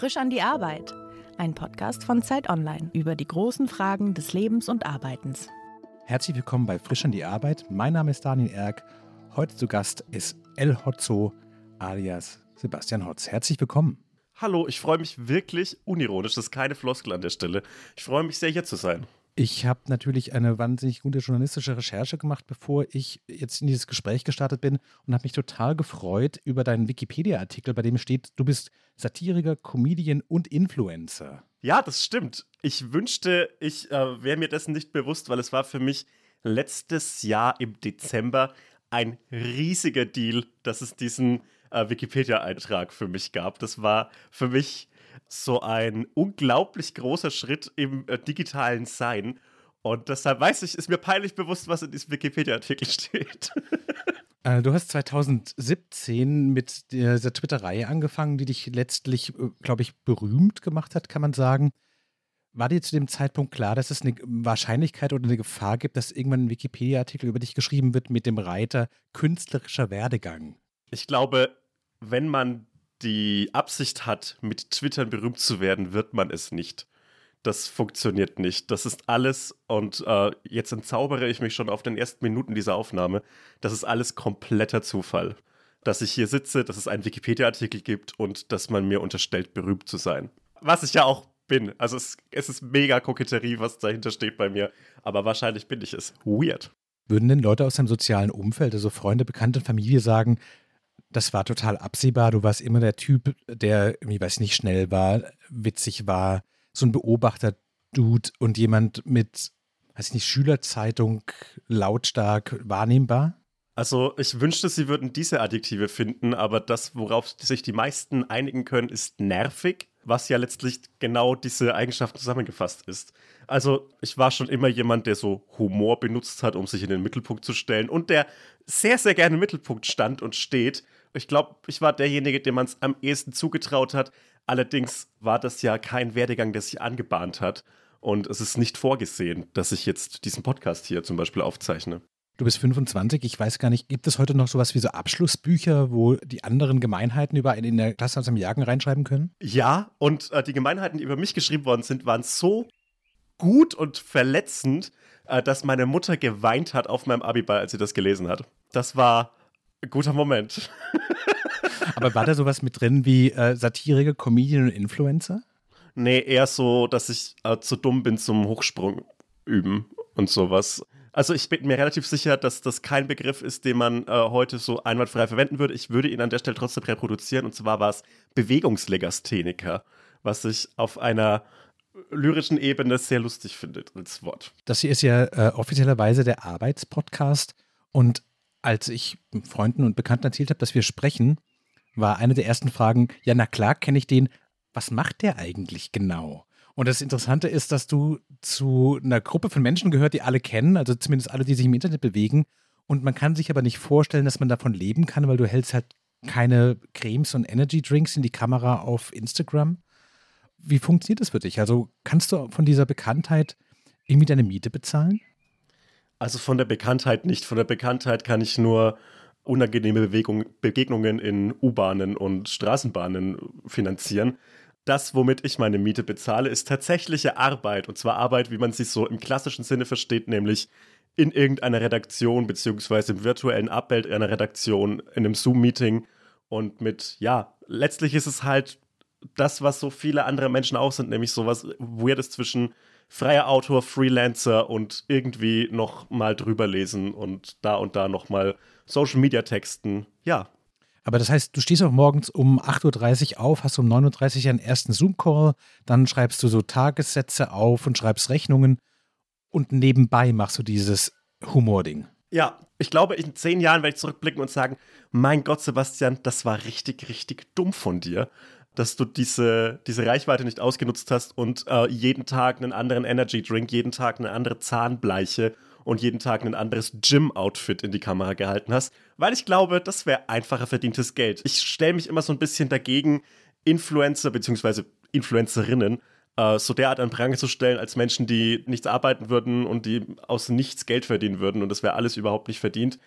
Frisch an die Arbeit. Ein Podcast von Zeit Online über die großen Fragen des Lebens und Arbeitens. Herzlich willkommen bei Frisch an die Arbeit. Mein Name ist Daniel Erck. Heute zu Gast ist El Hotzo alias Sebastian Hotz. Herzlich willkommen. Hallo, ich freue mich wirklich unironisch, das ist keine Floskel an der Stelle. Ich freue mich sehr, hier zu sein. Ich habe natürlich eine wahnsinnig gute journalistische Recherche gemacht, bevor ich jetzt in dieses Gespräch gestartet bin und habe mich total gefreut über deinen Wikipedia-Artikel, bei dem steht, du bist Satiriker, Comedian und Influencer. Ja, das stimmt. Ich wünschte, ich äh, wäre mir dessen nicht bewusst, weil es war für mich letztes Jahr im Dezember ein riesiger Deal, dass es diesen äh, Wikipedia-Eintrag für mich gab. Das war für mich so ein unglaublich großer Schritt im äh, digitalen Sein. Und deshalb weiß ich, ist mir peinlich bewusst, was in diesem Wikipedia-Artikel steht. Äh, du hast 2017 mit dieser Twitter-Reihe angefangen, die dich letztlich, äh, glaube ich, berühmt gemacht hat, kann man sagen. War dir zu dem Zeitpunkt klar, dass es eine Wahrscheinlichkeit oder eine Gefahr gibt, dass irgendwann ein Wikipedia-Artikel über dich geschrieben wird mit dem Reiter künstlerischer Werdegang? Ich glaube, wenn man die Absicht hat, mit Twitter berühmt zu werden, wird man es nicht. Das funktioniert nicht. Das ist alles, und äh, jetzt entzaubere ich mich schon auf den ersten Minuten dieser Aufnahme, das ist alles kompletter Zufall. Dass ich hier sitze, dass es einen Wikipedia-Artikel gibt und dass man mir unterstellt, berühmt zu sein. Was ich ja auch bin. Also es, es ist mega Koketterie, was dahinter steht bei mir. Aber wahrscheinlich bin ich es. Weird. Würden denn Leute aus deinem sozialen Umfeld, also Freunde, Bekannte, Familie sagen, das war total absehbar. Du warst immer der Typ, der, ich weiß nicht, schnell war, witzig war, so ein Beobachter-Dude und jemand mit, weiß ich nicht, Schülerzeitung lautstark wahrnehmbar? Also ich wünschte, sie würden diese Adjektive finden, aber das, worauf sich die meisten einigen können, ist nervig, was ja letztlich genau diese Eigenschaft zusammengefasst ist. Also ich war schon immer jemand, der so Humor benutzt hat, um sich in den Mittelpunkt zu stellen und der sehr, sehr gerne im Mittelpunkt stand und steht ich glaube, ich war derjenige, dem man es am ehesten zugetraut hat. Allerdings war das ja kein Werdegang, der sich angebahnt hat. Und es ist nicht vorgesehen, dass ich jetzt diesen Podcast hier zum Beispiel aufzeichne. Du bist 25, ich weiß gar nicht, gibt es heute noch sowas wie so Abschlussbücher, wo die anderen Gemeinheiten über einen in der Klasse aus dem Jagen reinschreiben können? Ja, und äh, die Gemeinheiten, die über mich geschrieben worden sind, waren so gut und verletzend, äh, dass meine Mutter geweint hat auf meinem Abiball, als sie das gelesen hat. Das war Guter Moment. Aber war da sowas mit drin wie äh, Satiriker, Comedian und Influencer? Nee, eher so, dass ich äh, zu dumm bin zum Hochsprung üben und sowas. Also ich bin mir relativ sicher, dass das kein Begriff ist, den man äh, heute so einwandfrei verwenden würde. Ich würde ihn an der Stelle trotzdem reproduzieren und zwar war es Bewegungslegastheniker, was ich auf einer lyrischen Ebene sehr lustig finde als Wort. Das hier ist ja äh, offiziellerweise der Arbeitspodcast und als ich Freunden und Bekannten erzählt habe, dass wir sprechen, war eine der ersten Fragen, ja, na klar, kenne ich den. Was macht der eigentlich genau? Und das Interessante ist, dass du zu einer Gruppe von Menschen gehört, die alle kennen, also zumindest alle, die sich im Internet bewegen. Und man kann sich aber nicht vorstellen, dass man davon leben kann, weil du hältst halt keine Cremes und Energy Drinks in die Kamera auf Instagram. Wie funktioniert das für dich? Also kannst du von dieser Bekanntheit irgendwie deine Miete bezahlen? Also von der Bekanntheit nicht. Von der Bekanntheit kann ich nur unangenehme Bewegung, Begegnungen in U-Bahnen und Straßenbahnen finanzieren. Das, womit ich meine Miete bezahle, ist tatsächliche Arbeit. Und zwar Arbeit, wie man sie so im klassischen Sinne versteht, nämlich in irgendeiner Redaktion beziehungsweise im virtuellen Abbild einer Redaktion, in einem Zoom-Meeting. Und mit, ja, letztlich ist es halt das, was so viele andere Menschen auch sind, nämlich sowas Weirdes zwischen freier Autor, Freelancer und irgendwie noch mal drüber lesen und da und da noch mal Social Media Texten. Ja. Aber das heißt, du stehst auch morgens um 8.30 Uhr auf, hast um 9.30 Uhr einen ersten Zoom-Call, dann schreibst du so Tagessätze auf und schreibst Rechnungen und nebenbei machst du dieses Humor-Ding. Ja, ich glaube, in zehn Jahren werde ich zurückblicken und sagen, mein Gott, Sebastian, das war richtig, richtig dumm von dir dass du diese, diese Reichweite nicht ausgenutzt hast und äh, jeden Tag einen anderen Energy Drink, jeden Tag eine andere Zahnbleiche und jeden Tag ein anderes Gym-Outfit in die Kamera gehalten hast, weil ich glaube, das wäre einfacher verdientes Geld. Ich stelle mich immer so ein bisschen dagegen, Influencer bzw. Influencerinnen äh, so derart an Pranger zu stellen als Menschen, die nichts arbeiten würden und die aus nichts Geld verdienen würden und das wäre alles überhaupt nicht verdient.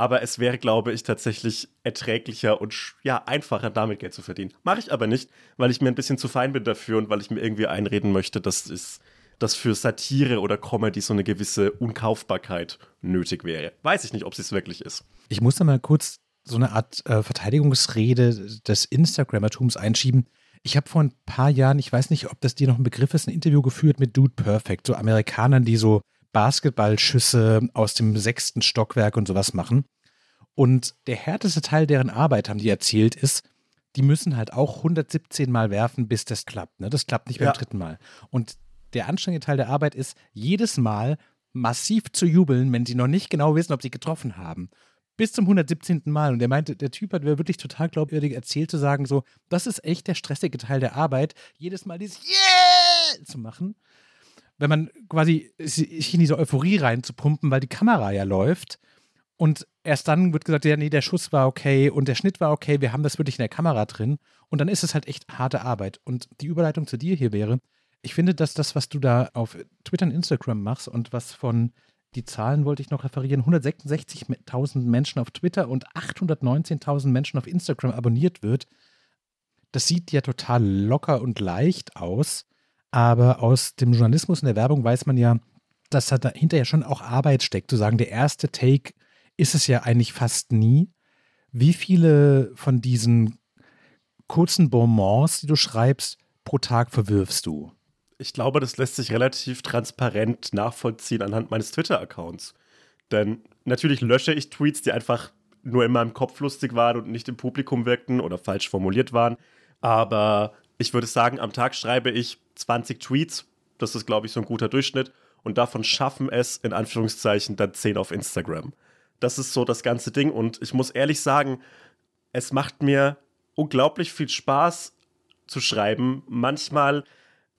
Aber es wäre, glaube ich, tatsächlich erträglicher und ja, einfacher, damit Geld zu verdienen. Mache ich aber nicht, weil ich mir ein bisschen zu fein bin dafür und weil ich mir irgendwie einreden möchte, dass es dass für Satire oder Comedy so eine gewisse Unkaufbarkeit nötig wäre. Weiß ich nicht, ob es wirklich ist. Ich muss da mal kurz so eine Art äh, Verteidigungsrede des Instagrammertums einschieben. Ich habe vor ein paar Jahren, ich weiß nicht, ob das dir noch ein Begriff ist, ein Interview geführt mit Dude Perfect, so Amerikanern, die so Basketballschüsse aus dem sechsten Stockwerk und sowas machen. Und der härteste Teil deren Arbeit, haben die erzählt, ist, die müssen halt auch 117 Mal werfen, bis das klappt. Ne? Das klappt nicht beim ja. dritten Mal. Und der anstrengende Teil der Arbeit ist, jedes Mal massiv zu jubeln, wenn sie noch nicht genau wissen, ob sie getroffen haben. Bis zum 117. Mal. Und er meinte, der Typ hat mir wirklich total glaubwürdig erzählt, zu sagen, so, das ist echt der stressige Teil der Arbeit, jedes Mal dieses Yeah zu machen wenn man quasi sich in diese Euphorie reinzupumpen, weil die Kamera ja läuft. Und erst dann wird gesagt, ja, nee, der Schuss war okay und der Schnitt war okay, wir haben das wirklich in der Kamera drin. Und dann ist es halt echt harte Arbeit. Und die Überleitung zu dir hier wäre, ich finde, dass das, was du da auf Twitter und Instagram machst und was von, die Zahlen wollte ich noch referieren, 166.000 Menschen auf Twitter und 819.000 Menschen auf Instagram abonniert wird, das sieht ja total locker und leicht aus. Aber aus dem Journalismus und der Werbung weiß man ja, dass da hinterher schon auch Arbeit steckt. Zu sagen, der erste Take ist es ja eigentlich fast nie. Wie viele von diesen kurzen Bonbons, die du schreibst, pro Tag verwirfst du? Ich glaube, das lässt sich relativ transparent nachvollziehen anhand meines Twitter-Accounts. Denn natürlich lösche ich Tweets, die einfach nur in meinem Kopf lustig waren und nicht im Publikum wirkten oder falsch formuliert waren. Aber ich würde sagen, am Tag schreibe ich 20 Tweets. Das ist, glaube ich, so ein guter Durchschnitt. Und davon schaffen es, in Anführungszeichen, dann 10 auf Instagram. Das ist so das ganze Ding. Und ich muss ehrlich sagen, es macht mir unglaublich viel Spaß zu schreiben. Manchmal,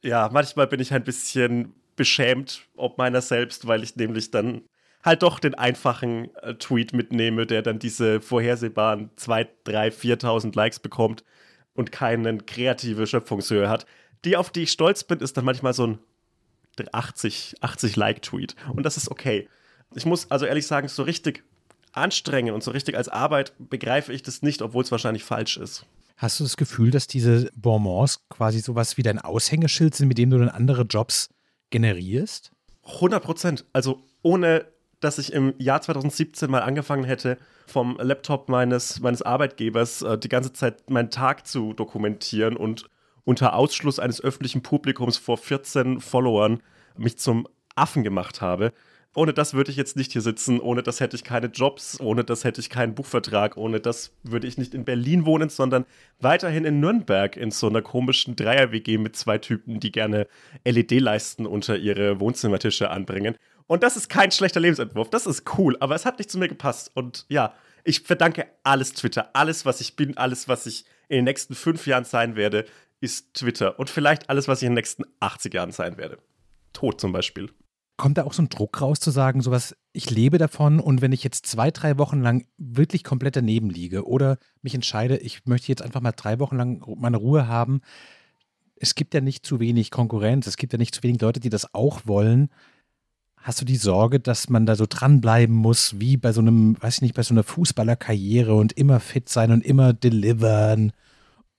ja, manchmal bin ich ein bisschen beschämt ob meiner selbst, weil ich nämlich dann halt doch den einfachen äh, Tweet mitnehme, der dann diese vorhersehbaren 2, 3, 4.000 Likes bekommt und keine kreative Schöpfungshöhe hat die, auf die ich stolz bin, ist dann manchmal so ein 80, 80 Like-Tweet. Und das ist okay. Ich muss also ehrlich sagen, so richtig anstrengen und so richtig als Arbeit begreife ich das nicht, obwohl es wahrscheinlich falsch ist. Hast du das Gefühl, dass diese Bonbons quasi sowas wie dein Aushängeschild sind, mit dem du dann andere Jobs generierst? 100 Prozent. Also ohne, dass ich im Jahr 2017 mal angefangen hätte, vom Laptop meines, meines Arbeitgebers äh, die ganze Zeit meinen Tag zu dokumentieren und unter Ausschluss eines öffentlichen Publikums vor 14 Followern mich zum Affen gemacht habe. Ohne das würde ich jetzt nicht hier sitzen, ohne das hätte ich keine Jobs, ohne das hätte ich keinen Buchvertrag, ohne das würde ich nicht in Berlin wohnen, sondern weiterhin in Nürnberg in so einer komischen Dreier-WG mit zwei Typen, die gerne LED-Leisten unter ihre Wohnzimmertische anbringen. Und das ist kein schlechter Lebensentwurf, das ist cool, aber es hat nicht zu mir gepasst. Und ja, ich verdanke alles Twitter, alles, was ich bin, alles, was ich in den nächsten fünf Jahren sein werde, ist Twitter und vielleicht alles, was ich in den nächsten 80 Jahren sein werde. Tod zum Beispiel. Kommt da auch so ein Druck raus zu sagen, sowas, ich lebe davon und wenn ich jetzt zwei, drei Wochen lang wirklich komplett daneben liege oder mich entscheide, ich möchte jetzt einfach mal drei Wochen lang meine Ruhe haben, es gibt ja nicht zu wenig Konkurrenz, es gibt ja nicht zu wenig Leute, die das auch wollen. Hast du die Sorge, dass man da so dranbleiben muss, wie bei so einem, weiß ich nicht, bei so einer Fußballerkarriere und immer fit sein und immer delivern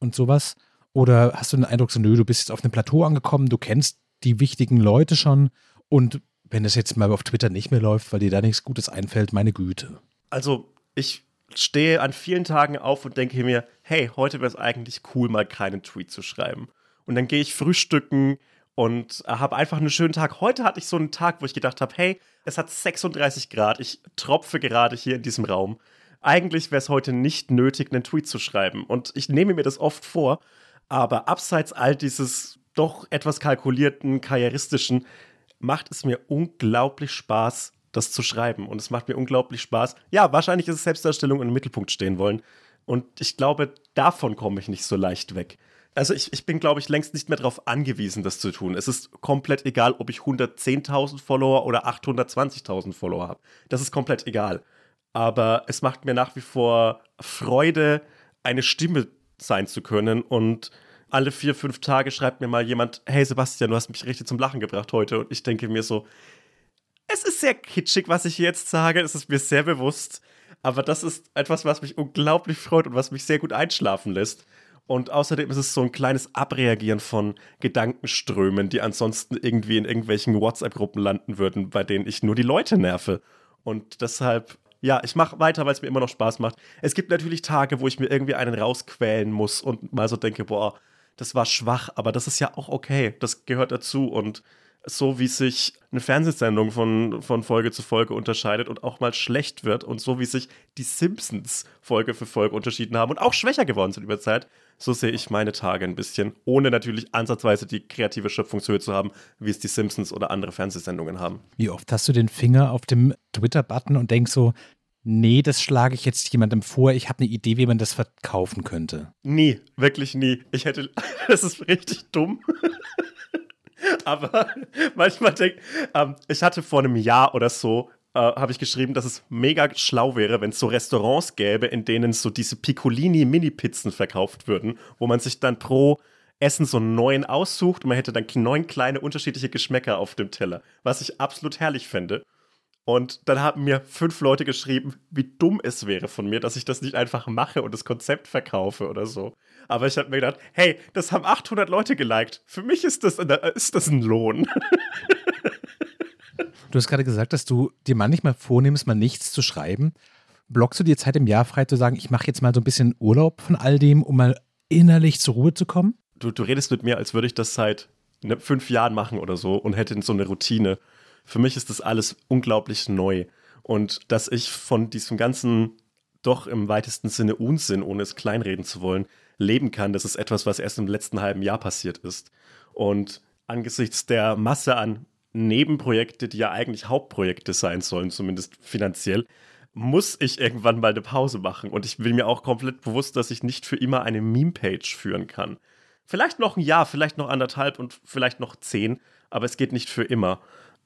und sowas? Oder hast du den Eindruck, so, nö, du bist jetzt auf einem Plateau angekommen, du kennst die wichtigen Leute schon und wenn das jetzt mal auf Twitter nicht mehr läuft, weil dir da nichts Gutes einfällt, meine Güte. Also, ich stehe an vielen Tagen auf und denke mir, hey, heute wäre es eigentlich cool, mal keinen Tweet zu schreiben. Und dann gehe ich frühstücken und habe einfach einen schönen Tag. Heute hatte ich so einen Tag, wo ich gedacht habe, hey, es hat 36 Grad, ich tropfe gerade hier in diesem Raum. Eigentlich wäre es heute nicht nötig, einen Tweet zu schreiben. Und ich nehme mir das oft vor aber abseits all dieses doch etwas kalkulierten, karrieristischen, macht es mir unglaublich Spaß, das zu schreiben. Und es macht mir unglaublich Spaß. Ja, wahrscheinlich ist es Selbstdarstellung im Mittelpunkt stehen wollen. Und ich glaube, davon komme ich nicht so leicht weg. Also ich, ich bin, glaube ich, längst nicht mehr darauf angewiesen, das zu tun. Es ist komplett egal, ob ich 110.000 Follower oder 820.000 Follower habe. Das ist komplett egal. Aber es macht mir nach wie vor Freude, eine Stimme sein zu können. Und alle vier, fünf Tage schreibt mir mal jemand, hey Sebastian, du hast mich richtig zum Lachen gebracht heute. Und ich denke mir so, es ist sehr kitschig, was ich jetzt sage, es ist mir sehr bewusst. Aber das ist etwas, was mich unglaublich freut und was mich sehr gut einschlafen lässt. Und außerdem ist es so ein kleines Abreagieren von Gedankenströmen, die ansonsten irgendwie in irgendwelchen WhatsApp-Gruppen landen würden, bei denen ich nur die Leute nerve. Und deshalb, ja, ich mache weiter, weil es mir immer noch Spaß macht. Es gibt natürlich Tage, wo ich mir irgendwie einen rausquälen muss und mal so denke, boah, das war schwach, aber das ist ja auch okay. Das gehört dazu. Und so wie sich eine Fernsehsendung von, von Folge zu Folge unterscheidet und auch mal schlecht wird und so wie sich die Simpsons Folge für Folge unterschieden haben und auch schwächer geworden sind über Zeit, so sehe ich meine Tage ein bisschen, ohne natürlich ansatzweise die kreative Schöpfungshöhe zu haben, wie es die Simpsons oder andere Fernsehsendungen haben. Wie oft hast du den Finger auf dem Twitter-Button und denkst so, nee, das schlage ich jetzt jemandem vor, ich habe eine Idee, wie man das verkaufen könnte? Nie, wirklich nie. Ich hätte, das ist richtig dumm. Aber manchmal denke ähm, ich hatte vor einem Jahr oder so äh, habe ich geschrieben, dass es mega schlau wäre, wenn es so Restaurants gäbe, in denen so diese Piccolini-Mini-Pizzen verkauft würden, wo man sich dann pro Essen so neuen aussucht und man hätte dann neun kleine unterschiedliche Geschmäcker auf dem Teller, was ich absolut herrlich fände. Und dann haben mir fünf Leute geschrieben, wie dumm es wäre von mir, dass ich das nicht einfach mache und das Konzept verkaufe oder so. Aber ich habe mir gedacht, hey, das haben 800 Leute geliked. Für mich ist das, ist das ein Lohn. Du hast gerade gesagt, dass du dir manchmal vornimmst, mal nichts zu schreiben. Blockst du dir Zeit im Jahr frei zu sagen, ich mache jetzt mal so ein bisschen Urlaub von all dem, um mal innerlich zur Ruhe zu kommen? Du, du redest mit mir, als würde ich das seit ne, fünf Jahren machen oder so und hätte so eine Routine. Für mich ist das alles unglaublich neu. Und dass ich von diesem ganzen, doch im weitesten Sinne Unsinn, ohne es kleinreden zu wollen, leben kann, das ist etwas, was erst im letzten halben Jahr passiert ist. Und angesichts der Masse an Nebenprojekte, die ja eigentlich Hauptprojekte sein sollen, zumindest finanziell, muss ich irgendwann mal eine Pause machen. Und ich bin mir auch komplett bewusst, dass ich nicht für immer eine Meme-Page führen kann. Vielleicht noch ein Jahr, vielleicht noch anderthalb und vielleicht noch zehn, aber es geht nicht für immer.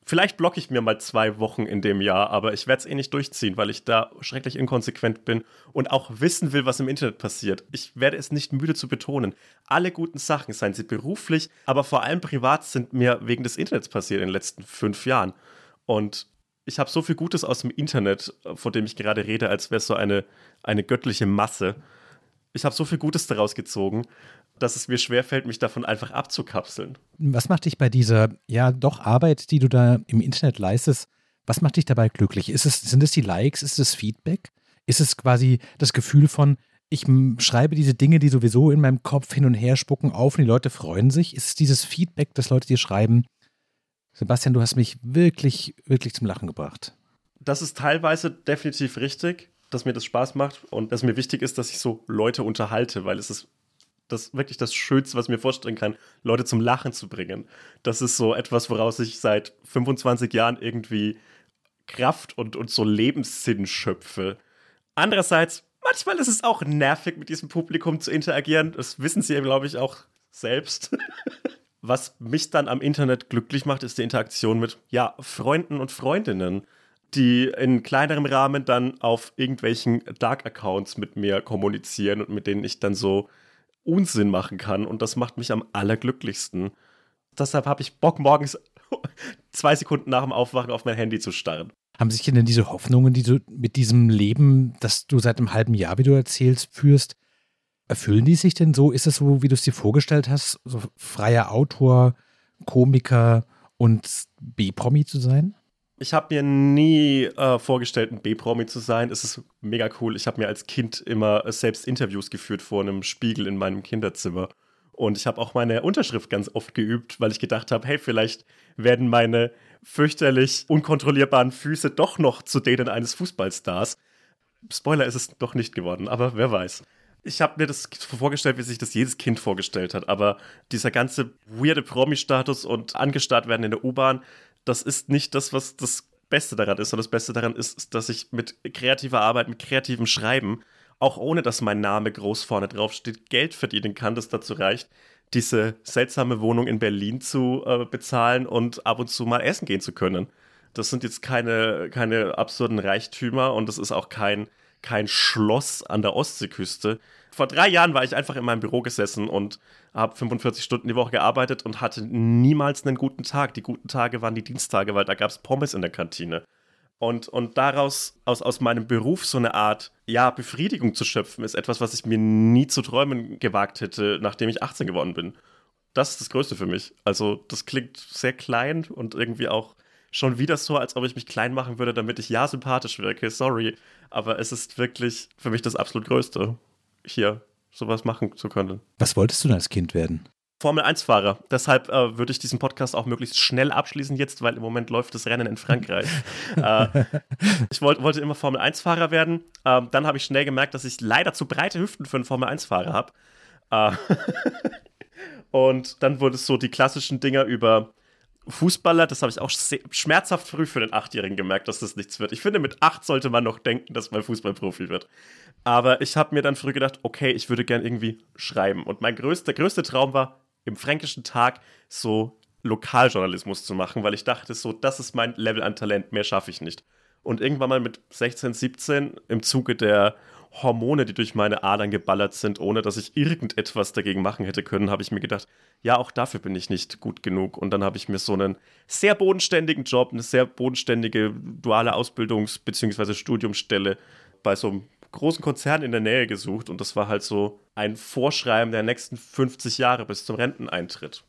Vielleicht blocke ich mir mal zwei Wochen in dem Jahr, aber ich werde es eh nicht durchziehen, weil ich da schrecklich inkonsequent bin und auch wissen will, was im Internet passiert. Ich werde es nicht müde zu betonen. Alle guten Sachen, seien sie beruflich, aber vor allem privat, sind mir wegen des Internets passiert in den letzten fünf Jahren. Und ich habe so viel Gutes aus dem Internet, von dem ich gerade rede, als wäre es so eine, eine göttliche Masse. Ich habe so viel Gutes daraus gezogen dass es mir schwerfällt, mich davon einfach abzukapseln. Was macht dich bei dieser, ja, doch Arbeit, die du da im Internet leistest, was macht dich dabei glücklich? Ist es, sind es die Likes? Ist es Feedback? Ist es quasi das Gefühl von, ich schreibe diese Dinge, die sowieso in meinem Kopf hin und her spucken, auf und die Leute freuen sich? Ist es dieses Feedback, dass Leute dir schreiben, Sebastian, du hast mich wirklich, wirklich zum Lachen gebracht? Das ist teilweise definitiv richtig, dass mir das Spaß macht und dass mir wichtig ist, dass ich so Leute unterhalte, weil es ist das wirklich das Schönste, was ich mir vorstellen kann, Leute zum Lachen zu bringen. Das ist so etwas, woraus ich seit 25 Jahren irgendwie Kraft und, und so Lebenssinn schöpfe. Andererseits, manchmal ist es auch nervig, mit diesem Publikum zu interagieren. Das wissen sie, glaube ich, auch selbst. Was mich dann am Internet glücklich macht, ist die Interaktion mit, ja, Freunden und Freundinnen, die in kleinerem Rahmen dann auf irgendwelchen Dark-Accounts mit mir kommunizieren und mit denen ich dann so Unsinn machen kann und das macht mich am allerglücklichsten. Deshalb habe ich Bock, morgens zwei Sekunden nach dem Aufwachen auf mein Handy zu starren. Haben sich denn diese Hoffnungen, die du mit diesem Leben, das du seit einem halben Jahr, wie du erzählst, führst, erfüllen die sich denn so? Ist es so, wie du es dir vorgestellt hast, so freier Autor, Komiker und B-Promi zu sein? Ich habe mir nie äh, vorgestellt, ein B-Promi zu sein. Es ist mega cool. Ich habe mir als Kind immer selbst Interviews geführt vor einem Spiegel in meinem Kinderzimmer. Und ich habe auch meine Unterschrift ganz oft geübt, weil ich gedacht habe, hey, vielleicht werden meine fürchterlich unkontrollierbaren Füße doch noch zu denen eines Fußballstars. Spoiler ist es doch nicht geworden, aber wer weiß. Ich habe mir das vorgestellt, wie sich das jedes Kind vorgestellt hat, aber dieser ganze weirde Promi-Status und angestarrt werden in der U-Bahn, das ist nicht das, was das Beste daran ist. Und das Beste daran ist, dass ich mit kreativer Arbeit, mit kreativem Schreiben, auch ohne dass mein Name groß vorne drauf steht, Geld verdienen kann, das dazu reicht, diese seltsame Wohnung in Berlin zu äh, bezahlen und ab und zu mal essen gehen zu können. Das sind jetzt keine, keine absurden Reichtümer und das ist auch kein, kein Schloss an der Ostseeküste. Vor drei Jahren war ich einfach in meinem Büro gesessen und habe 45 Stunden die Woche gearbeitet und hatte niemals einen guten Tag. Die guten Tage waren die Dienstage, weil da gab es Pommes in der Kantine. Und, und daraus, aus, aus meinem Beruf so eine Art, ja, Befriedigung zu schöpfen, ist etwas, was ich mir nie zu träumen gewagt hätte, nachdem ich 18 geworden bin. Das ist das Größte für mich. Also, das klingt sehr klein und irgendwie auch schon wieder so, als ob ich mich klein machen würde, damit ich ja sympathisch wirke. Sorry. Aber es ist wirklich für mich das absolut Größte, hier sowas machen zu können. Was wolltest du denn als Kind werden? Formel-1-Fahrer. Deshalb äh, würde ich diesen Podcast auch möglichst schnell abschließen jetzt, weil im Moment läuft das Rennen in Frankreich. äh, ich wollt, wollte immer Formel-1-Fahrer werden. Ähm, dann habe ich schnell gemerkt, dass ich leider zu breite Hüften für einen Formel-1-Fahrer habe. Äh, und dann wurde es so die klassischen Dinger über Fußballer, das habe ich auch schmerzhaft früh für den Achtjährigen gemerkt, dass das nichts wird. Ich finde, mit acht sollte man noch denken, dass man Fußballprofi wird. Aber ich habe mir dann früh gedacht, okay, ich würde gern irgendwie schreiben. Und mein größter, größte Traum war, im Fränkischen Tag so Lokaljournalismus zu machen, weil ich dachte, so, das ist mein Level an Talent, mehr schaffe ich nicht. Und irgendwann mal mit 16, 17 im Zuge der Hormone, die durch meine Adern geballert sind, ohne dass ich irgendetwas dagegen machen hätte können, habe ich mir gedacht, ja, auch dafür bin ich nicht gut genug. Und dann habe ich mir so einen sehr bodenständigen Job, eine sehr bodenständige duale Ausbildungs- bzw. Studiumsstelle bei so einem großen Konzern in der Nähe gesucht. Und das war halt so ein Vorschreiben der nächsten 50 Jahre bis zum Renteneintritt.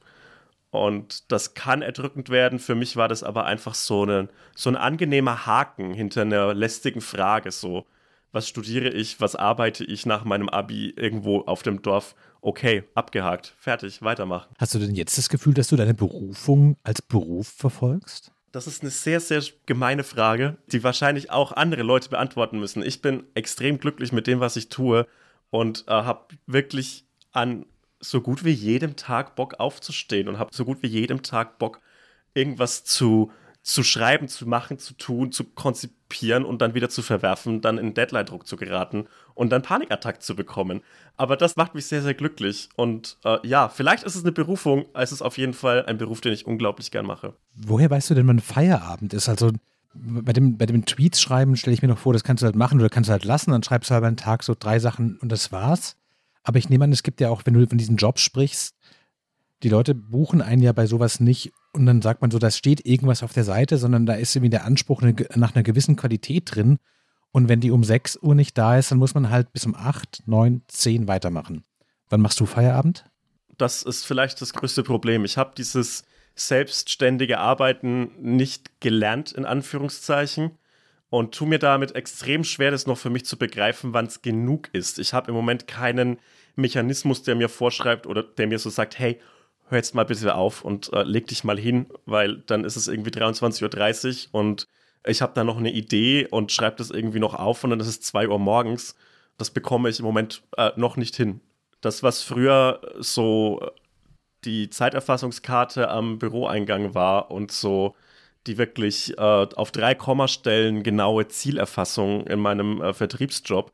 Und das kann erdrückend werden. Für mich war das aber einfach so, eine, so ein angenehmer Haken hinter einer lästigen Frage. So, was studiere ich, was arbeite ich nach meinem Abi irgendwo auf dem Dorf. Okay, abgehakt, fertig, weitermachen. Hast du denn jetzt das Gefühl, dass du deine Berufung als Beruf verfolgst? Das ist eine sehr, sehr gemeine Frage, die wahrscheinlich auch andere Leute beantworten müssen. Ich bin extrem glücklich mit dem, was ich tue und äh, habe wirklich an so gut wie jedem Tag Bock aufzustehen und habe so gut wie jedem Tag Bock, irgendwas zu zu schreiben, zu machen, zu tun, zu konzipieren und dann wieder zu verwerfen, dann in Deadline-Druck zu geraten und dann Panikattack zu bekommen. Aber das macht mich sehr, sehr glücklich. Und äh, ja, vielleicht ist es eine Berufung, es ist auf jeden Fall ein Beruf, den ich unglaublich gern mache. Woher weißt du denn, wann Feierabend ist? Also bei dem, bei dem Tweets schreiben stelle ich mir noch vor, das kannst du halt machen oder kannst du halt lassen, dann schreibst du halt einen Tag so drei Sachen und das war's. Aber ich nehme an, es gibt ja auch, wenn du von diesen Jobs sprichst, die Leute buchen einen ja bei sowas nicht und dann sagt man so, da steht irgendwas auf der Seite, sondern da ist irgendwie der Anspruch nach einer gewissen Qualität drin. Und wenn die um 6 Uhr nicht da ist, dann muss man halt bis um 8, 9, 10 weitermachen. Wann machst du Feierabend? Das ist vielleicht das größte Problem. Ich habe dieses selbstständige Arbeiten nicht gelernt, in Anführungszeichen, und tue mir damit extrem schwer, das noch für mich zu begreifen, wann es genug ist. Ich habe im Moment keinen Mechanismus, der mir vorschreibt oder der mir so sagt, hey, hör jetzt mal bitte auf und äh, leg dich mal hin, weil dann ist es irgendwie 23.30 Uhr und ich habe da noch eine Idee und schreibe das irgendwie noch auf und dann ist es 2 Uhr morgens. Das bekomme ich im Moment äh, noch nicht hin. Das, was früher so die Zeiterfassungskarte am Büroeingang war und so die wirklich äh, auf drei Kommastellen genaue Zielerfassung in meinem äh, Vertriebsjob,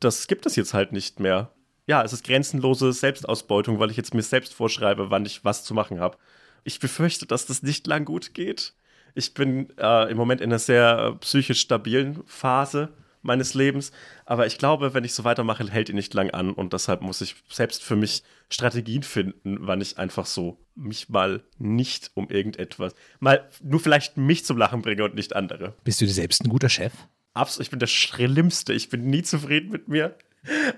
das gibt es jetzt halt nicht mehr ja, es ist grenzenlose Selbstausbeutung, weil ich jetzt mir selbst vorschreibe, wann ich was zu machen habe. Ich befürchte, dass das nicht lang gut geht. Ich bin äh, im Moment in einer sehr äh, psychisch stabilen Phase meines Lebens, aber ich glaube, wenn ich so weitermache, hält ihn nicht lang an und deshalb muss ich selbst für mich Strategien finden, wann ich einfach so mich mal nicht um irgendetwas, mal nur vielleicht mich zum Lachen bringe und nicht andere. Bist du dir selbst ein guter Chef? Absolut, ich bin der Schlimmste. Ich bin nie zufrieden mit mir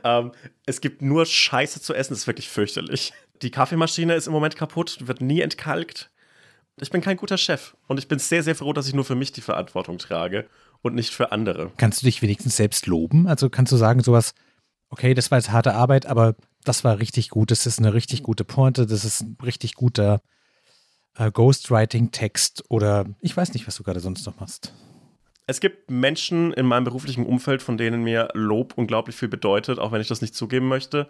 ähm, es gibt nur Scheiße zu essen, das ist wirklich fürchterlich. Die Kaffeemaschine ist im Moment kaputt, wird nie entkalkt. Ich bin kein guter Chef und ich bin sehr, sehr froh, dass ich nur für mich die Verantwortung trage und nicht für andere. Kannst du dich wenigstens selbst loben? Also kannst du sagen, sowas, okay, das war jetzt harte Arbeit, aber das war richtig gut, das ist eine richtig gute Pointe, das ist ein richtig guter äh, Ghostwriting-Text oder ich weiß nicht, was du gerade sonst noch machst. Es gibt Menschen in meinem beruflichen Umfeld, von denen mir Lob unglaublich viel bedeutet, auch wenn ich das nicht zugeben möchte.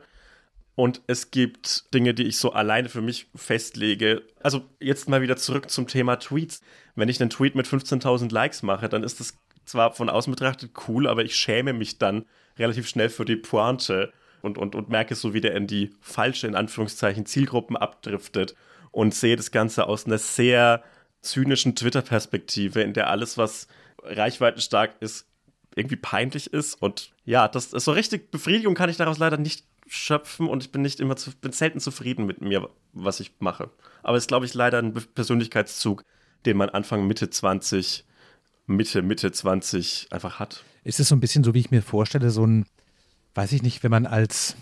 Und es gibt Dinge, die ich so alleine für mich festlege. Also jetzt mal wieder zurück zum Thema Tweets. Wenn ich einen Tweet mit 15.000 Likes mache, dann ist das zwar von außen betrachtet cool, aber ich schäme mich dann relativ schnell für die Pointe und, und, und merke so, wie der in die falsche, in Anführungszeichen, Zielgruppen abdriftet und sehe das Ganze aus einer sehr zynischen Twitter-Perspektive, in der alles, was reichweitenstark ist, irgendwie peinlich ist. Und ja, das ist so richtig Befriedigung kann ich daraus leider nicht schöpfen und ich bin nicht immer zu, bin selten zufrieden mit mir, was ich mache. Aber es ist, glaube ich, leider ein Persönlichkeitszug, den man Anfang Mitte 20 Mitte, Mitte 20 einfach hat. Ist es so ein bisschen so, wie ich mir vorstelle, so ein, weiß ich nicht, wenn man als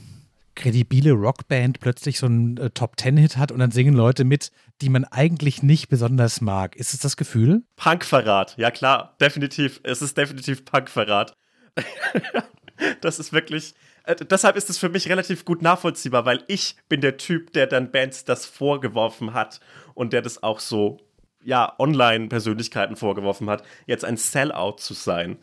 kredibile Rockband plötzlich so einen äh, Top-Ten-Hit hat und dann singen Leute mit, die man eigentlich nicht besonders mag. Ist es das Gefühl? Punkverrat, ja klar, definitiv. Es ist definitiv Punkverrat. das ist wirklich. Äh, deshalb ist es für mich relativ gut nachvollziehbar, weil ich bin der Typ, der dann Bands das vorgeworfen hat und der das auch so ja, Online-Persönlichkeiten vorgeworfen hat, jetzt ein Sellout zu sein.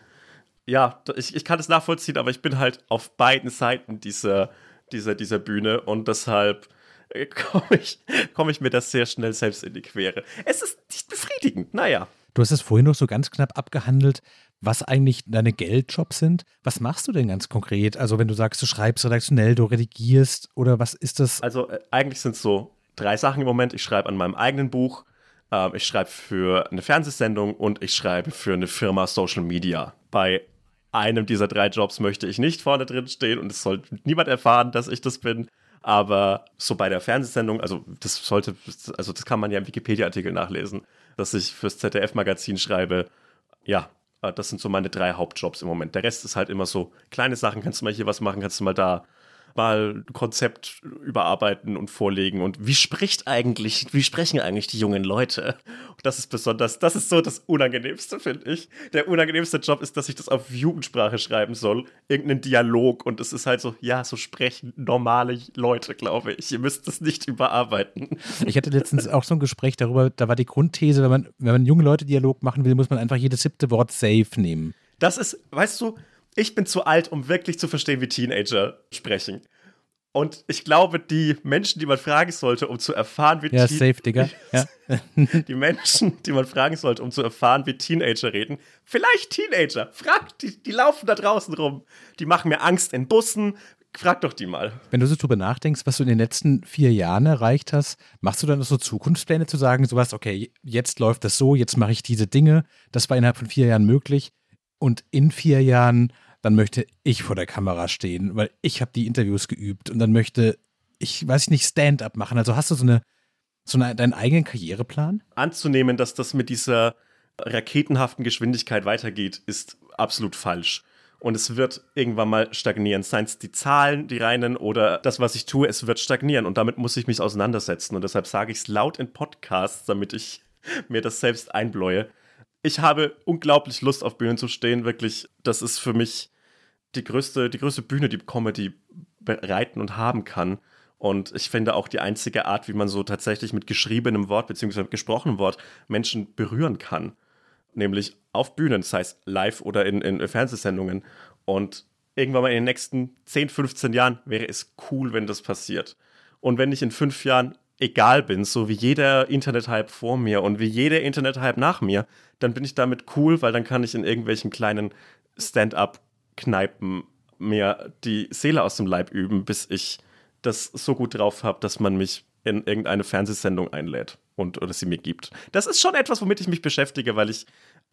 Ja, ich, ich kann das nachvollziehen, aber ich bin halt auf beiden Seiten dieser, dieser, dieser Bühne und deshalb äh, komme ich, komm ich mir das sehr schnell selbst in die Quere. Es ist nicht befriedigend, naja. Du hast es vorhin noch so ganz knapp abgehandelt, was eigentlich deine Geldjobs sind. Was machst du denn ganz konkret? Also, wenn du sagst, du schreibst redaktionell, du redigierst oder was ist das? Also, äh, eigentlich sind es so drei Sachen im Moment. Ich schreibe an meinem eigenen Buch, ähm, ich schreibe für eine Fernsehsendung und ich schreibe für eine Firma Social Media. Bei einem dieser drei Jobs möchte ich nicht vorne drin stehen und es soll niemand erfahren, dass ich das bin. Aber so bei der Fernsehsendung, also das sollte, also das kann man ja im Wikipedia-Artikel nachlesen, dass ich fürs ZDF-Magazin schreibe. Ja, äh, das sind so meine drei Hauptjobs im Moment. Der Rest ist halt immer so kleine Sachen. Kannst du mal hier was machen, kannst du mal da mal ein Konzept überarbeiten und vorlegen und wie spricht eigentlich, wie sprechen eigentlich die jungen Leute? Das ist besonders, das ist so das Unangenehmste, finde ich. Der unangenehmste Job ist, dass ich das auf Jugendsprache schreiben soll, irgendeinen Dialog und es ist halt so, ja, so sprechen normale Leute, glaube ich. Ihr müsst es nicht überarbeiten. Ich hatte letztens auch so ein Gespräch darüber, da war die Grundthese, wenn man, wenn man junge Leute Dialog machen will, muss man einfach jedes siebte Wort safe nehmen. Das ist, weißt du, ich bin zu alt, um wirklich zu verstehen, wie Teenager sprechen. Und ich glaube, die Menschen, die man fragen sollte, um zu erfahren, wie ja, safe, Digga. Ja. die Menschen, die man fragen sollte, um zu erfahren, wie Teenager reden, vielleicht Teenager. Fragt, die, die laufen da draußen rum. Die machen mir Angst in Bussen. Frag doch die mal. Wenn du so drüber nachdenkst, was du in den letzten vier Jahren erreicht hast, machst du dann so Zukunftspläne zu sagen, so was, okay, jetzt läuft das so, jetzt mache ich diese Dinge, das war innerhalb von vier Jahren möglich und in vier Jahren dann möchte ich vor der Kamera stehen, weil ich habe die Interviews geübt und dann möchte ich, weiß ich nicht, Stand-up machen. Also hast du so eine, so eine, deinen eigenen Karriereplan? Anzunehmen, dass das mit dieser raketenhaften Geschwindigkeit weitergeht, ist absolut falsch. Und es wird irgendwann mal stagnieren. Seien es die Zahlen, die reinen oder das, was ich tue, es wird stagnieren. Und damit muss ich mich auseinandersetzen. Und deshalb sage ich es laut in Podcasts, damit ich mir das selbst einbläue. Ich habe unglaublich Lust, auf Bühnen zu stehen. Wirklich, das ist für mich die größte, die größte Bühne, die Comedy bereiten und haben kann. Und ich finde auch die einzige Art, wie man so tatsächlich mit geschriebenem Wort bzw. gesprochenem Wort Menschen berühren kann. Nämlich auf Bühnen, das heißt live oder in, in Fernsehsendungen. Und irgendwann mal in den nächsten 10, 15 Jahren wäre es cool, wenn das passiert. Und wenn ich in fünf Jahren egal bin, so wie jeder Internet-Hype vor mir und wie jeder Internet-Hype nach mir, dann bin ich damit cool, weil dann kann ich in irgendwelchen kleinen Stand-up Kneipen mir die Seele aus dem Leib üben, bis ich das so gut drauf habe, dass man mich in irgendeine Fernsehsendung einlädt und oder sie mir gibt. Das ist schon etwas, womit ich mich beschäftige, weil ich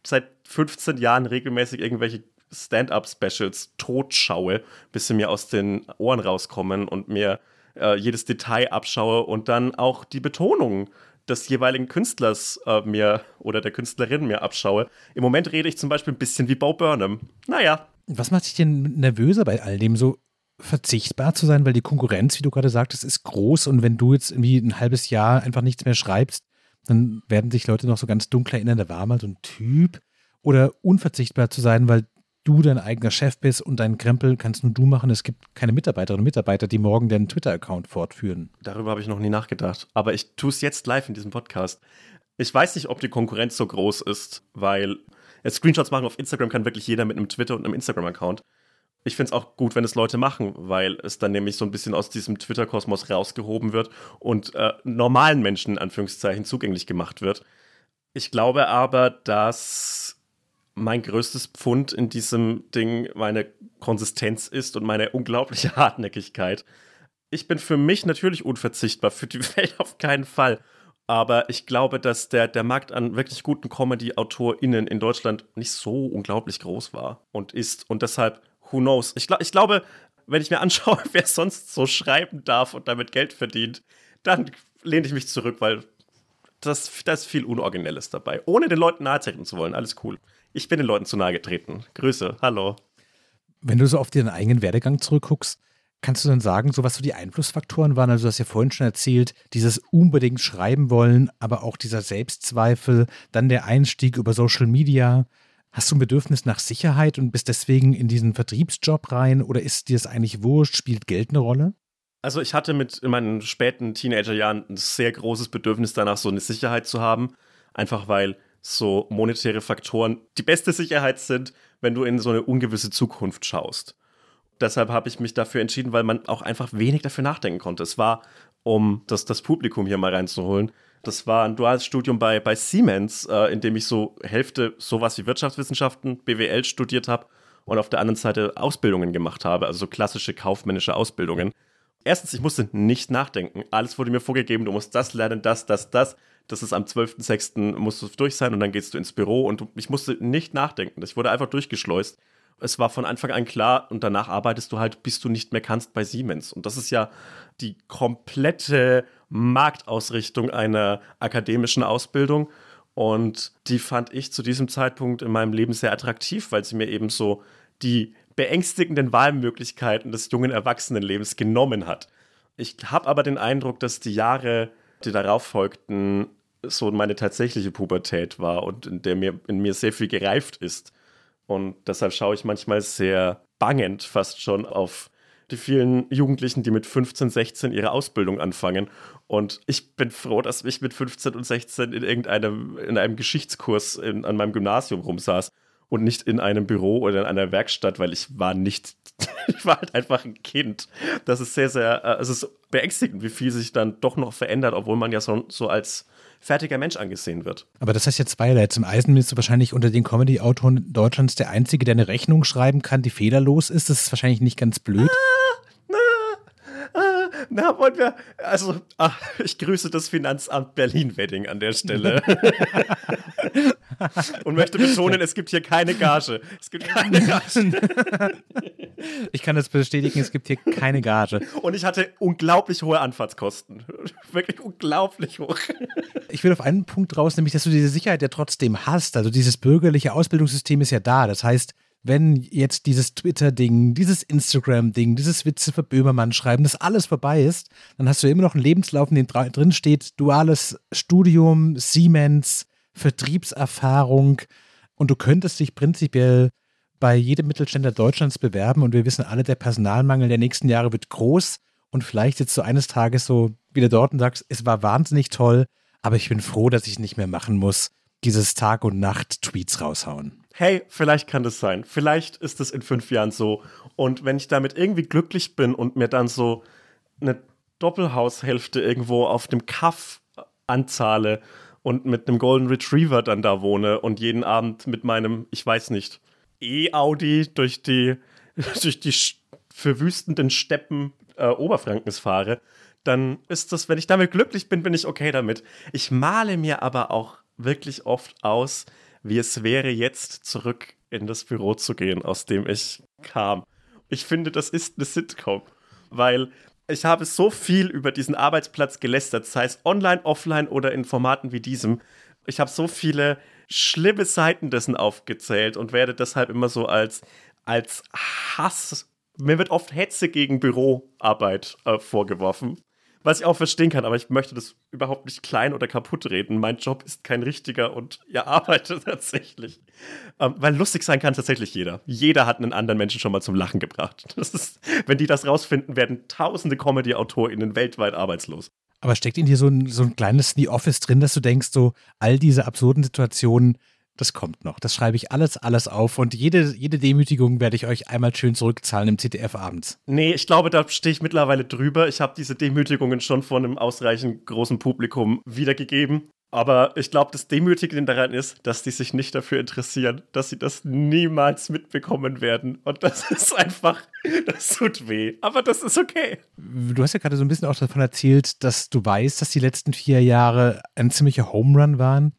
seit 15 Jahren regelmäßig irgendwelche Stand-up-Specials totschaue, bis sie mir aus den Ohren rauskommen und mir äh, jedes Detail abschaue und dann auch die Betonung des jeweiligen Künstlers äh, mir oder der Künstlerin mir abschaue. Im Moment rede ich zum Beispiel ein bisschen wie Bo Burnham. Naja, was macht dich denn nervöser bei all dem, so verzichtbar zu sein, weil die Konkurrenz, wie du gerade sagtest, ist groß und wenn du jetzt irgendwie ein halbes Jahr einfach nichts mehr schreibst, dann werden sich Leute noch so ganz dunkel erinnern, da war mal so ein Typ. Oder unverzichtbar zu sein, weil du dein eigener Chef bist und deinen Krempel kannst nur du machen. Es gibt keine Mitarbeiterinnen und Mitarbeiter, die morgen deinen Twitter-Account fortführen. Darüber habe ich noch nie nachgedacht. Aber ich tue es jetzt live in diesem Podcast. Ich weiß nicht, ob die Konkurrenz so groß ist, weil Screenshots machen auf Instagram kann wirklich jeder mit einem Twitter und einem Instagram-Account. Ich finde es auch gut, wenn es Leute machen, weil es dann nämlich so ein bisschen aus diesem Twitter-Kosmos rausgehoben wird und äh, normalen Menschen in Anführungszeichen zugänglich gemacht wird. Ich glaube aber, dass mein größtes Pfund in diesem Ding meine Konsistenz ist und meine unglaubliche Hartnäckigkeit. Ich bin für mich natürlich unverzichtbar, für die Welt auf keinen Fall. Aber ich glaube, dass der, der Markt an wirklich guten Comedy-AutorInnen in Deutschland nicht so unglaublich groß war und ist. Und deshalb, who knows? Ich, ich glaube, wenn ich mir anschaue, wer sonst so schreiben darf und damit Geld verdient, dann lehne ich mich zurück, weil das, da ist viel Unoriginelles dabei. Ohne den Leuten nahe treten zu wollen. Alles cool. ich bin den Leuten zu nahe getreten. Grüße, hallo. Wenn du so auf deinen eigenen Werdegang zurückguckst, kannst du dann sagen, so was so die Einflussfaktoren waren? Also du hast ja vorhin schon erzählt, dieses unbedingt schreiben wollen, aber auch dieser Selbstzweifel, dann der Einstieg über Social Media. Hast du ein Bedürfnis nach Sicherheit und bist deswegen in diesen Vertriebsjob rein oder ist dir das eigentlich wurscht? Spielt Geld eine Rolle? Also ich hatte mit in meinen späten Teenagerjahren ein sehr großes Bedürfnis danach, so eine Sicherheit zu haben. Einfach weil so monetäre Faktoren die beste Sicherheit sind, wenn du in so eine ungewisse Zukunft schaust. Deshalb habe ich mich dafür entschieden, weil man auch einfach wenig dafür nachdenken konnte. Es war, um das, das Publikum hier mal reinzuholen, das war ein duales Studium bei, bei Siemens, äh, in dem ich so Hälfte sowas wie Wirtschaftswissenschaften, BWL studiert habe und auf der anderen Seite Ausbildungen gemacht habe, also so klassische kaufmännische Ausbildungen. Erstens, ich musste nicht nachdenken. Alles wurde mir vorgegeben, du musst das lernen, das, das, das. Das ist am 12.06. musst du durch sein und dann gehst du ins Büro und ich musste nicht nachdenken. Ich wurde einfach durchgeschleust. Es war von Anfang an klar und danach arbeitest du halt, bis du nicht mehr kannst bei Siemens. Und das ist ja die komplette Marktausrichtung einer akademischen Ausbildung. Und die fand ich zu diesem Zeitpunkt in meinem Leben sehr attraktiv, weil sie mir eben so die beängstigenden Wahlmöglichkeiten des jungen Erwachsenenlebens genommen hat. Ich habe aber den Eindruck, dass die Jahre, die darauf folgten, so meine tatsächliche Pubertät war und in der mir in mir sehr viel gereift ist. Und deshalb schaue ich manchmal sehr bangend fast schon auf die vielen Jugendlichen, die mit 15, 16 ihre Ausbildung anfangen. Und ich bin froh, dass ich mit 15 und 16 in irgendeinem in einem Geschichtskurs in, an meinem Gymnasium rumsaß und nicht in einem Büro oder in einer Werkstatt, weil ich war nicht, ich war halt einfach ein Kind. Das ist sehr, sehr, äh, es ist beängstigend, wie viel sich dann doch noch verändert, obwohl man ja so, so als fertiger Mensch angesehen wird. Aber das heißt ja zweierlei. Zum einen bist du wahrscheinlich unter den Comedy-Autoren Deutschlands der Einzige, der eine Rechnung schreiben kann, die fehlerlos ist. Das ist wahrscheinlich nicht ganz blöd. Ah, na, wollen wir, also, ach, ich grüße das Finanzamt Berlin-Wedding an der Stelle. Und möchte betonen, es gibt hier keine Gage. Es gibt keine Gage. Ich kann das bestätigen, es gibt hier keine Gage. Und ich hatte unglaublich hohe Anfahrtskosten. Wirklich unglaublich hoch. Ich will auf einen Punkt raus, nämlich, dass du diese Sicherheit ja trotzdem hast. Also dieses bürgerliche Ausbildungssystem ist ja da. Das heißt, wenn jetzt dieses Twitter-Ding, dieses Instagram-Ding, dieses Witze für Böhmermann schreiben, das alles vorbei ist, dann hast du immer noch einen Lebenslauf, in dem drin steht, duales Studium, Siemens, Vertriebserfahrung. Und du könntest dich prinzipiell bei jedem Mittelständler Deutschlands bewerben. Und wir wissen alle, der Personalmangel der nächsten Jahre wird groß. Und vielleicht sitzt du eines Tages so wieder dort und sagst, es war wahnsinnig toll, aber ich bin froh, dass ich nicht mehr machen muss, dieses Tag und Nacht Tweets raushauen hey, vielleicht kann das sein. Vielleicht ist es in fünf Jahren so. Und wenn ich damit irgendwie glücklich bin und mir dann so eine Doppelhaushälfte irgendwo auf dem Kaff anzahle und mit einem Golden Retriever dann da wohne und jeden Abend mit meinem, ich weiß nicht, E-Audi durch die, durch die verwüstenden Steppen äh, Oberfrankens fahre, dann ist das, wenn ich damit glücklich bin, bin ich okay damit. Ich male mir aber auch wirklich oft aus, wie es wäre, jetzt zurück in das Büro zu gehen, aus dem ich kam. Ich finde, das ist eine Sitcom, weil ich habe so viel über diesen Arbeitsplatz gelästert, sei es online, offline oder in Formaten wie diesem. Ich habe so viele schlimme Seiten dessen aufgezählt und werde deshalb immer so als, als Hass. Mir wird oft Hetze gegen Büroarbeit äh, vorgeworfen. Was ich auch verstehen kann, aber ich möchte das überhaupt nicht klein oder kaputt reden. Mein Job ist kein richtiger und ihr arbeitet tatsächlich. Ähm, weil lustig sein kann tatsächlich jeder. Jeder hat einen anderen Menschen schon mal zum Lachen gebracht. Ist, wenn die das rausfinden, werden tausende Comedy-AutorInnen weltweit arbeitslos. Aber steckt in dir so ein, so ein kleines The Office drin, dass du denkst, so all diese absurden Situationen, das kommt noch. Das schreibe ich alles, alles auf und jede, jede Demütigung werde ich euch einmal schön zurückzahlen im ZDF abends. Nee, ich glaube, da stehe ich mittlerweile drüber. Ich habe diese Demütigungen schon von einem ausreichend großen Publikum wiedergegeben. Aber ich glaube, das Demütigende daran ist, dass die sich nicht dafür interessieren, dass sie das niemals mitbekommen werden. Und das ist einfach, das tut weh. Aber das ist okay. Du hast ja gerade so ein bisschen auch davon erzählt, dass du weißt, dass die letzten vier Jahre ein ziemlicher Home Run waren.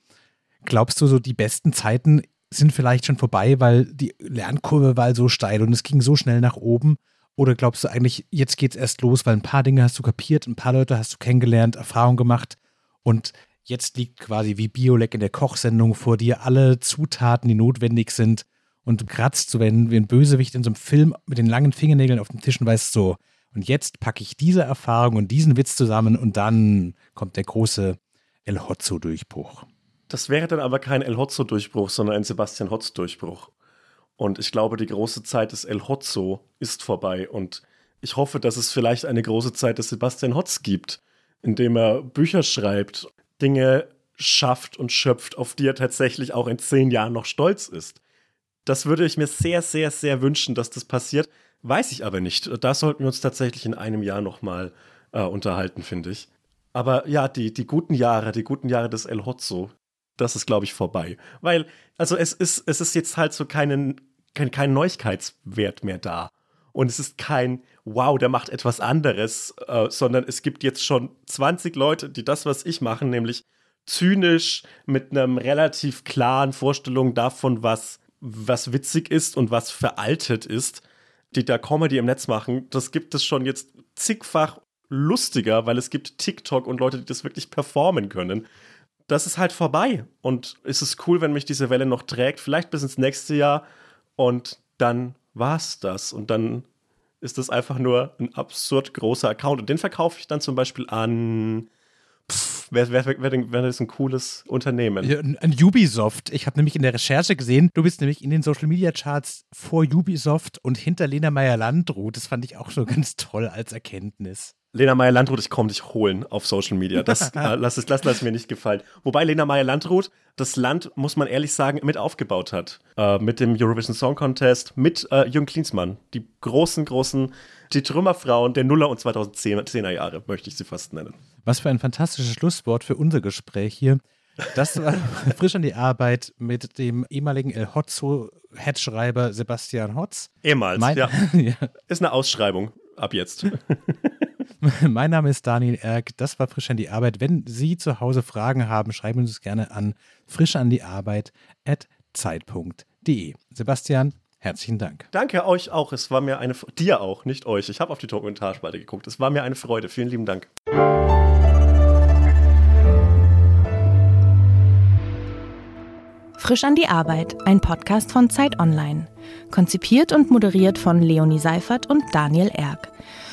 Glaubst du, so die besten Zeiten sind vielleicht schon vorbei, weil die Lernkurve war so steil und es ging so schnell nach oben? Oder glaubst du eigentlich, jetzt geht es erst los, weil ein paar Dinge hast du kapiert, ein paar Leute hast du kennengelernt, Erfahrung gemacht und jetzt liegt quasi wie Biolek in der Kochsendung vor dir alle Zutaten, die notwendig sind und kratzt, so wenn, wie ein Bösewicht in so einem Film mit den langen Fingernägeln auf dem Tisch und weißt so, und jetzt packe ich diese Erfahrung und diesen Witz zusammen und dann kommt der große El Hotzo-Durchbruch. Das wäre dann aber kein El Hotzo-Durchbruch, sondern ein Sebastian Hotz-Durchbruch. Und ich glaube, die große Zeit des El Hotzo ist vorbei. Und ich hoffe, dass es vielleicht eine große Zeit des Sebastian Hotz gibt, indem er Bücher schreibt, Dinge schafft und schöpft, auf die er tatsächlich auch in zehn Jahren noch stolz ist. Das würde ich mir sehr, sehr, sehr wünschen, dass das passiert. Weiß ich aber nicht. Da sollten wir uns tatsächlich in einem Jahr nochmal äh, unterhalten, finde ich. Aber ja, die, die guten Jahre, die guten Jahre des El Hotzo, das ist, glaube ich, vorbei. Weil, also es ist, es ist jetzt halt so keinen, kein, kein Neuigkeitswert mehr da. Und es ist kein, wow, der macht etwas anderes, äh, sondern es gibt jetzt schon 20 Leute, die das, was ich mache, nämlich zynisch mit einem relativ klaren Vorstellung davon, was, was witzig ist und was veraltet ist, die da Comedy im Netz machen, das gibt es schon jetzt zigfach lustiger, weil es gibt TikTok und Leute, die das wirklich performen können. Das ist halt vorbei. Und es ist cool, wenn mich diese Welle noch trägt, vielleicht bis ins nächste Jahr. Und dann war's das. Und dann ist das einfach nur ein absurd großer Account. Und den verkaufe ich dann zum Beispiel an. Wäre wär, wär, wär das ein cooles Unternehmen. Ja, ein Ubisoft. Ich habe nämlich in der Recherche gesehen, du bist nämlich in den Social Media Charts vor Ubisoft und hinter Lena Meyer-Landrut. Das fand ich auch so ganz toll als Erkenntnis. Lena Meyer-Landrut, ich komme dich holen auf Social Media. Das äh, lass, es, lass, lass mir nicht gefallen. Wobei Lena Meyer-Landrut das Land, muss man ehrlich sagen, mit aufgebaut hat. Äh, mit dem Eurovision Song Contest, mit äh, Jürgen Klinsmann. Die großen, großen, die Trümmerfrauen der Nuller- und 2010er Jahre, möchte ich sie fast nennen. Was für ein fantastisches Schlusswort für unser Gespräch hier. Das war frisch an die Arbeit mit dem ehemaligen El Hotzo-Headschreiber Sebastian Hotz. Ehemals, mein, ja. ja. Ist eine Ausschreibung ab jetzt. Mein Name ist Daniel Erk. Das war Frisch an die Arbeit. Wenn Sie zu Hause Fragen haben, schreiben Sie es gerne an frischandiearbeit.zeit.de. Sebastian, herzlichen Dank. Danke euch auch. Es war mir eine, dir auch, nicht euch. Ich habe auf die Kommentarspalte geguckt. Es war mir eine Freude. Vielen lieben Dank. Frisch an die Arbeit, ein Podcast von Zeit Online. Konzipiert und moderiert von Leonie Seifert und Daniel Erck.